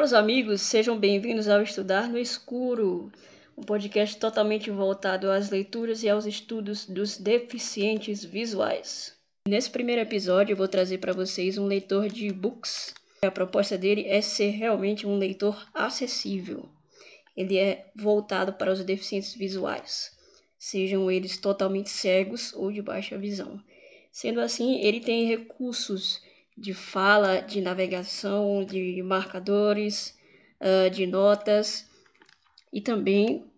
Caros amigos, sejam bem-vindos ao Estudar no Escuro, um podcast totalmente voltado às leituras e aos estudos dos deficientes visuais. Nesse primeiro episódio, eu vou trazer para vocês um leitor de e-books. A proposta dele é ser realmente um leitor acessível. Ele é voltado para os deficientes visuais, sejam eles totalmente cegos ou de baixa visão. Sendo assim, ele tem recursos de fala, de navegação, de marcadores, uh, de notas e também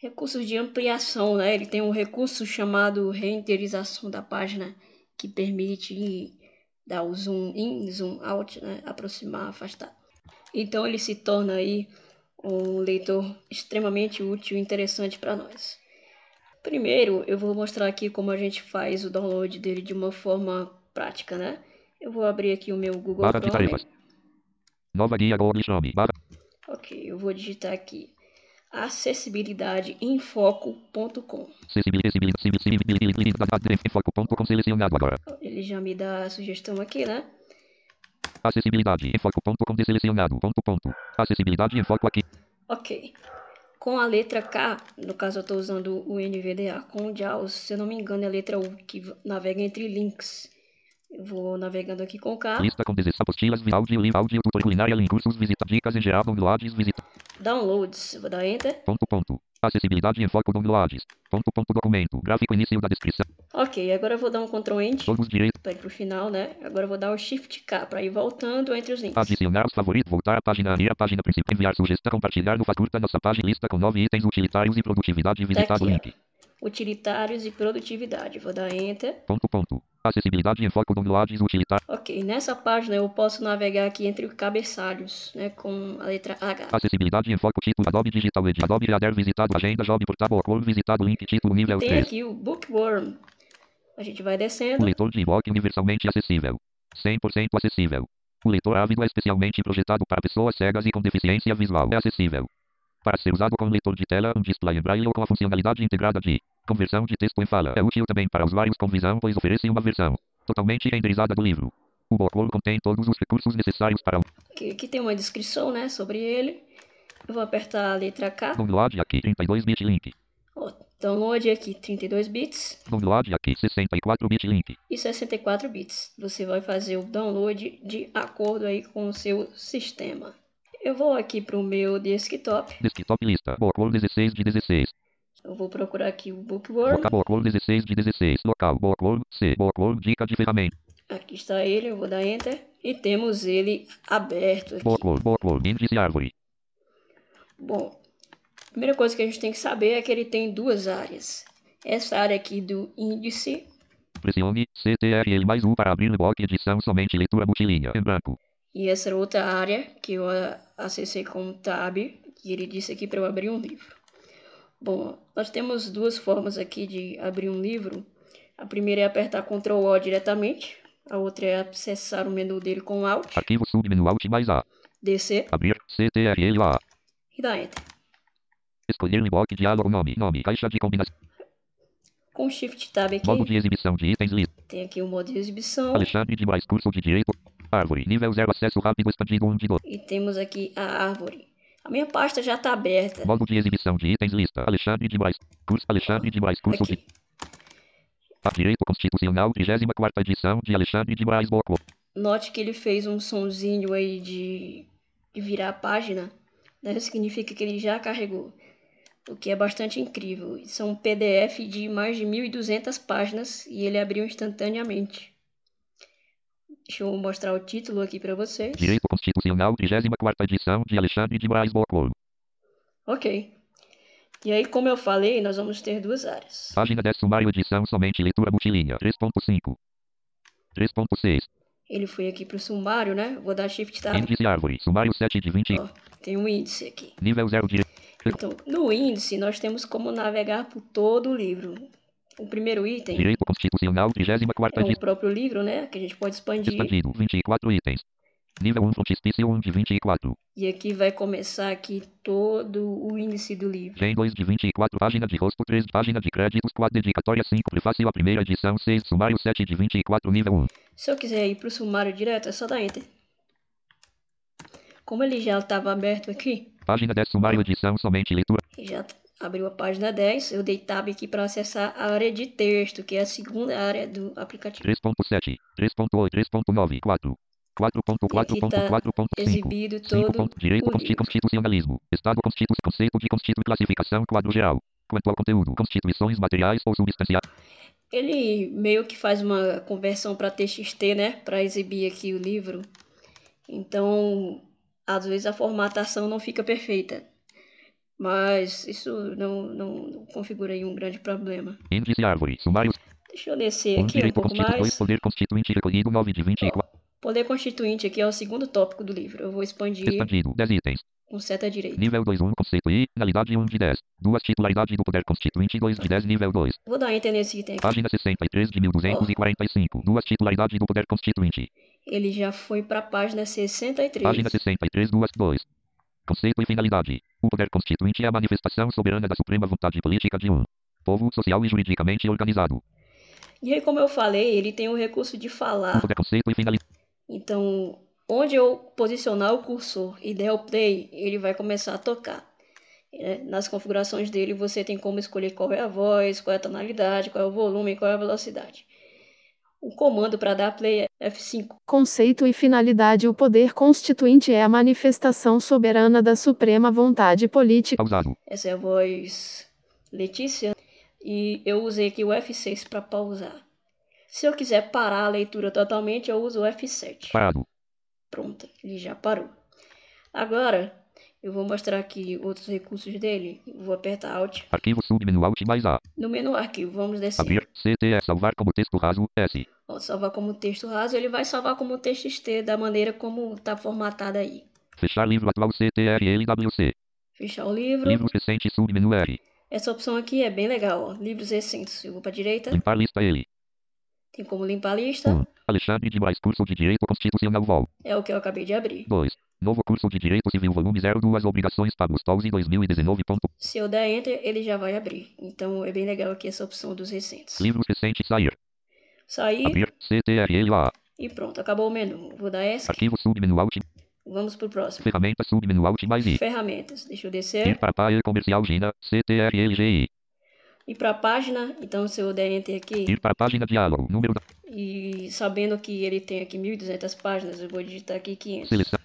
recursos de ampliação, né? Ele tem um recurso chamado renderização da página que permite dar o zoom in, zoom out, né? aproximar, afastar. Então ele se torna aí um leitor extremamente útil e interessante para nós. Primeiro, eu vou mostrar aqui como a gente faz o download dele de uma forma prática, né? Eu vou abrir aqui o meu Google Barra de tarefas. Nova guia Google Chrome. Barra. Ok, eu vou digitar aqui acessibilidadeinfoco.com. Acessibilidade selecionado agora. Ele já me dá a sugestão aqui, né? Acessibilidade deselecionado. Ponto, ponto. Acessibilidade em foco aqui. Ok. Com a letra K, no caso eu estou usando o NVDA com o JAWS, se eu não me engano é a letra U, que navega entre links. Vou navegando aqui com o K. Lista com 16 apostilas, vi- áudio, link, áudio, tutor culinária, cursos, visita, dicas em geral, downloads, visita. Downloads, vou dar Enter. Ponto, ponto. Acessibilidade em foco, downloads. Ponto, ponto, documento. Gráfico início da descrição. Ok, agora eu vou dar um Ctrl Enter Todos os direitos. para ir pro final, né? Agora eu vou dar o Shift K para ir voltando entre os links. Adicionar os favoritos, voltar à página, ir à página principal, enviar sugestão, compartilhar no curta nossa página, lista com nove itens utilitários e produtividade, visitado aqui, ó. link. Utilitários e produtividade. Vou dar Enter. Ponto, ponto. Acessibilidade em foco, downloads, utilitários. Ok, nessa página eu posso navegar aqui entre os cabeçalhos, né? Com a letra H. Acessibilidade em foco, título, Adobe Digital Ed, Adobe Reader visitado, agenda, job, portátil, cor, visitado, link, título, nível Tem 3. aqui o Bookworm. A gente vai O descendo. leitor de e-book universalmente acessível. 100% acessível. O leitor ávido é especialmente projetado para pessoas cegas e com deficiência visual. É acessível. Para ser usado com leitor de tela, um display em braille ou com a funcionalidade integrada de conversão de texto em fala. É útil também para usuários com visão, pois oferece uma versão totalmente renderizada do livro. O Bookworm contém todos os recursos necessários para Aqui, aqui tem uma descrição, né? Sobre ele. Eu vou apertar a letra K. download aqui 32 bit link. Ó, download aqui 32 bits Download aqui 64 bit link. e 64 bits. Você vai fazer o download de acordo aí com o seu sistema. Eu vou aqui para o meu desktop. Desktop lista. Bookworm 16 de 16. Eu vou procurar aqui o Bookworm. Bookworm 16 de 16. Local Bookworm C. Bookworm dica de ferramenta. Aqui está ele, eu vou dar Enter. E temos ele aberto aqui. Bookworm, Bookworm, índice árvore. Bom, a primeira coisa que a gente tem que saber é que ele tem duas áreas. Essa área aqui do índice, Pressione CTRL mais U para abrir bloco edição somente leitura multilinha em branco. e essa outra área que eu acessei com o Tab, que ele disse aqui para eu abrir um livro. Bom, nós temos duas formas aqui de abrir um livro. A primeira é apertar Ctrl O diretamente, a outra é acessar o menu dele com Alt, Arquivo submenu Alt mais A. descer Abrir CTRL A. e dar Enter. Escolher no bloco diálogo nome, nome, caixa de combinação. Com Shift Tab aqui, Modo de exibição de itens lista. tem aqui o modo de exibição. Alexandre de Moraes, curso de direito. Árvore, nível 0, acesso rápido expandido 1 de 2. E temos aqui a árvore. A minha pasta já está aberta. Modo de exibição de itens lista. Alexandre de Moraes, curso, Alexandre de Moraes, curso Aqui. de a Direito Constitucional, 34 edição de Alexandre de Moraes Bookworm. Note que ele fez um sonzinho aí de, de virar a página. Né? Significa que ele já carregou. O que é bastante incrível. São um PDF de mais de 1.200 páginas e ele abriu instantaneamente. Deixa eu mostrar o título aqui para vocês. Direito Constitucional, 34 edição de Alexandre de Moraes Bookworm. Ok. E aí, como eu falei, nós vamos ter duas áreas. Página 10 sumário edição somente leitura multilinha 3.5. 3.6. Ele foi aqui para o sumário, né? Vou dar Shift Tab. Índice árvore. Sumário 7 de 20. Ó, tem um índice aqui. Nível 0 direito. Então, no índice, nós temos como navegar por todo o livro. O primeiro item Direito Constitucional 34 é o próprio livro, né? Que a gente pode expandir. Expandido. 24 itens. Nível 1 frontispício 1 de 24. E aqui vai começar aqui todo o índice do livro. Gen 2 de 24. Página de rosto 3. Página de créditos 4. Dedicatória 5. Prefácio a primeira edição 6. Sumário 7 de 24. Nível 1. Se eu quiser ir para o sumário direto, é só dar Enter. Como ele já estava aberto aqui, Página 10, sumário, edição, somente leitura. já abriu a página 10, eu dei tab aqui para acessar a área de texto, que é a segunda área do aplicativo. 3.7, 3.8, 3.9, 4. 4.4.4.5. Exibido 5. todo ponto- Direito o constitucionalismo. Estado constitu conceito de constitu classificação quadro geral. Quanto ao conteúdo, constituições materiais ou substanciais. Ele meio que faz uma conversão para TXT, né? Para exibir aqui o livro. Então, às vezes a formatação não fica perfeita. Mas isso não, não, não configura aí um grande problema. Índice árvore. Sumário. Deixa eu descer 1. aqui um pouco constitu 2. mais. Poder constituinte recolhido 9 de 24. Poder constituinte aqui é o segundo tópico do livro. Eu vou expandir Expandido. 10 itens. com seta direita. Nível 2. 1. Conceito I. Finalidade 1 de 10. Duas titularidade do poder constituinte 2 de 10. Nível 2. Vou dar enter nesse item aqui. Página 63 de 1245. Duas titularidade do poder constituinte. Ele já foi para a página 63. Página 63, 2, 2. Conceito e finalidade. O poder constituinte é a manifestação soberana da suprema vontade política de um povo social e juridicamente organizado. E aí, como eu falei, ele tem o recurso de falar. Então, onde eu posicionar o cursor e der o play, ele vai começar a tocar. É, Nas configurações dele, você tem como escolher qual é a voz, qual é a tonalidade, qual é o volume, qual é a velocidade. O comando para dar play é F5. Conceito e finalidade O poder constituinte é a manifestação soberana da suprema vontade política. Pausado. Essa é a voz Letícia. E eu usei aqui o F6 para pausar. Se eu quiser parar a leitura totalmente, eu uso o F7. Parado. Pronto, ele já parou. Agora, eu vou mostrar aqui outros recursos dele. Vou apertar Alt. Arquivo submenu Alt mais A. No menu Arquivo, vamos descer. Abrir. CTE. Salvar como texto raso. S. Ó, salvar como texto raso, ele vai salvar como TXT da maneira como está formatado aí. Fechar livro atual CTRLWC. Fechar o livro. Livros recentes submenu R. Essa opção aqui é bem legal, ó. Livros recentes. Eu vou para direita. Limpar lista L. Tem como limpar a lista. 1. Alexandre de Moraes Curso de Direito Constitucional Vol. É o que eu acabei de abrir. 2. Novo curso de Direito Civil Volume 02 Obrigações Pagos Tolzi 2019. ponto. Se eu der Enter, ele já vai abrir. Então é bem legal aqui essa opção dos recentes. Livros recentes sair. Sair Abrir. CTRLA. e pronto, acabou o menu. Vou dar ESC. Arquivo submenu Alt. Vamos pro próximo. Ferramenta submenu Alt mais I. Ferramentas. Deixa eu Ir descer. para Paia Comercial Gina. CTRLGI. E para a página, então se eu der Enter aqui, Ir para página diálogo. Número da e sabendo que ele tem aqui 1.200 páginas, eu vou digitar aqui 500. seleção.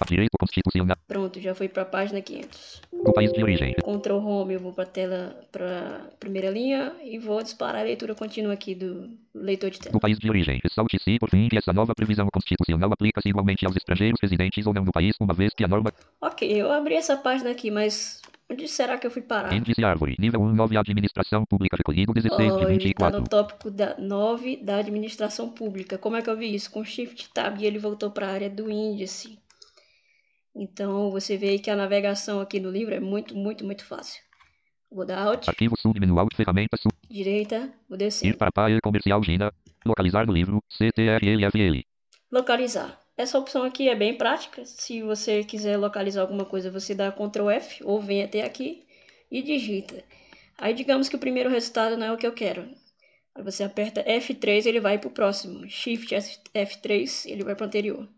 A direito constitucional Pronto, já foi para a página 500. do país de origem. Ctrl Home, eu vou para a tela, para primeira linha e vou disparar a leitura contínua aqui do leitor de tela. Do país de origem. Ressalte-se, por fim, que essa nova previsão constitucional aplica-se igualmente aos estrangeiros residentes ou não do país, uma vez que a norma Ok, eu abri essa página aqui, mas onde será que eu fui parar? Índice Árvore. Nível 1, 9 Administração Pública recolhido 16 Oh, de ele está 24. no tópico da 9 da administração pública. Como é que eu vi isso? Com Shift Tab e ele voltou para a área do índice. Então você vê que a navegação aqui no livro é muito, muito, muito fácil. Vou dar Alt, Arquivo submenu Alt Ferramenta sub. direita, vou Ir descer. para Paia Comercial Gina. Localizar no livro. CTRLFL. Localizar. Essa opção aqui é bem prática. Se você quiser localizar alguma coisa, você dá Ctrl F ou vem até aqui e digita. Aí digamos que o primeiro resultado não é o que eu quero. Aí você aperta F3, ele vai para o próximo. Shift F3, ele vai para o anterior.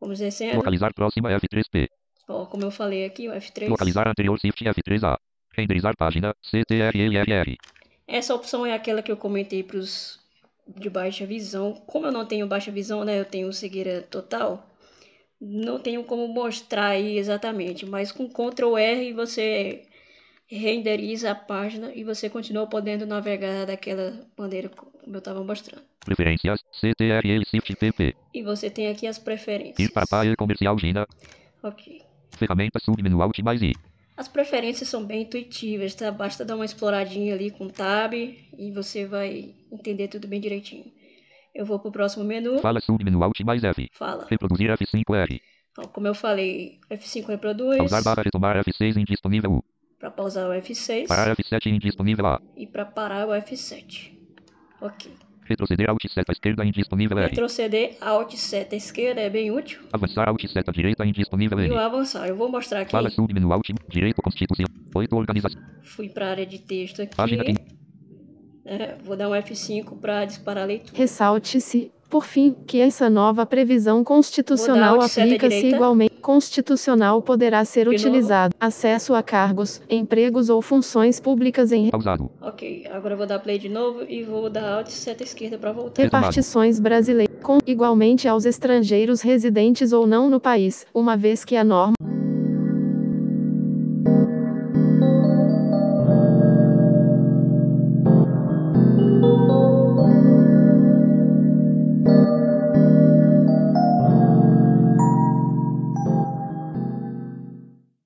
Vamos descendo. Localizar próxima F3P. Ó, como eu falei aqui, o F3. Localizar anterior Shift F3A. Renderizar página. CTRLRR. Essa opção é aquela que eu comentei para os de baixa visão. Como eu não tenho baixa visão, né? Eu tenho cegueira total. Não tenho como mostrar aí exatamente, mas com Ctrl R você renderiza a página e você continua podendo navegar daquela maneira como eu estava mostrando. Preferências. CTRL Shift PP. E você tem aqui as preferências. Ir para Paia Comercial Gina. Ok. Ferramenta submenu Alt mais I. As preferências são bem intuitivas, tá? Basta dar uma exploradinha ali com Tab e você vai entender tudo bem direitinho. Eu vou pro próximo menu. Fala submenu Alt mais F. Fala. Reproduzir F5R. Então, como eu falei, F5 reproduz. Pausar barra retomar F6 indisponível U. Para pausar o F6. Parar F7 indisponível A. E para parar o F7. Ok. Retroceder Alt seta esquerda indisponível R. Retroceder Alt seta esquerda é bem útil. Avançar Alt seta direita indisponível E o N. avançar. Eu vou mostrar aqui. Fala submenu Alt. Direito Constituição. 8 Organização. Fui para a área de texto aqui. Página 15. É, vou dar um F5 para disparar a leitura. Ressalte-se, Por fim, que essa nova previsão constitucional aplica-se igualmente. Constitucional poderá ser De utilizado. Novo? Acesso a cargos, empregos ou funções públicas em. Pausado. Ok, agora vou dar play de novo e vou dar Alt seta esquerda para voltar. Repartições brasileiras. Com, igualmente aos estrangeiros residentes ou não no país, uma vez que a norma.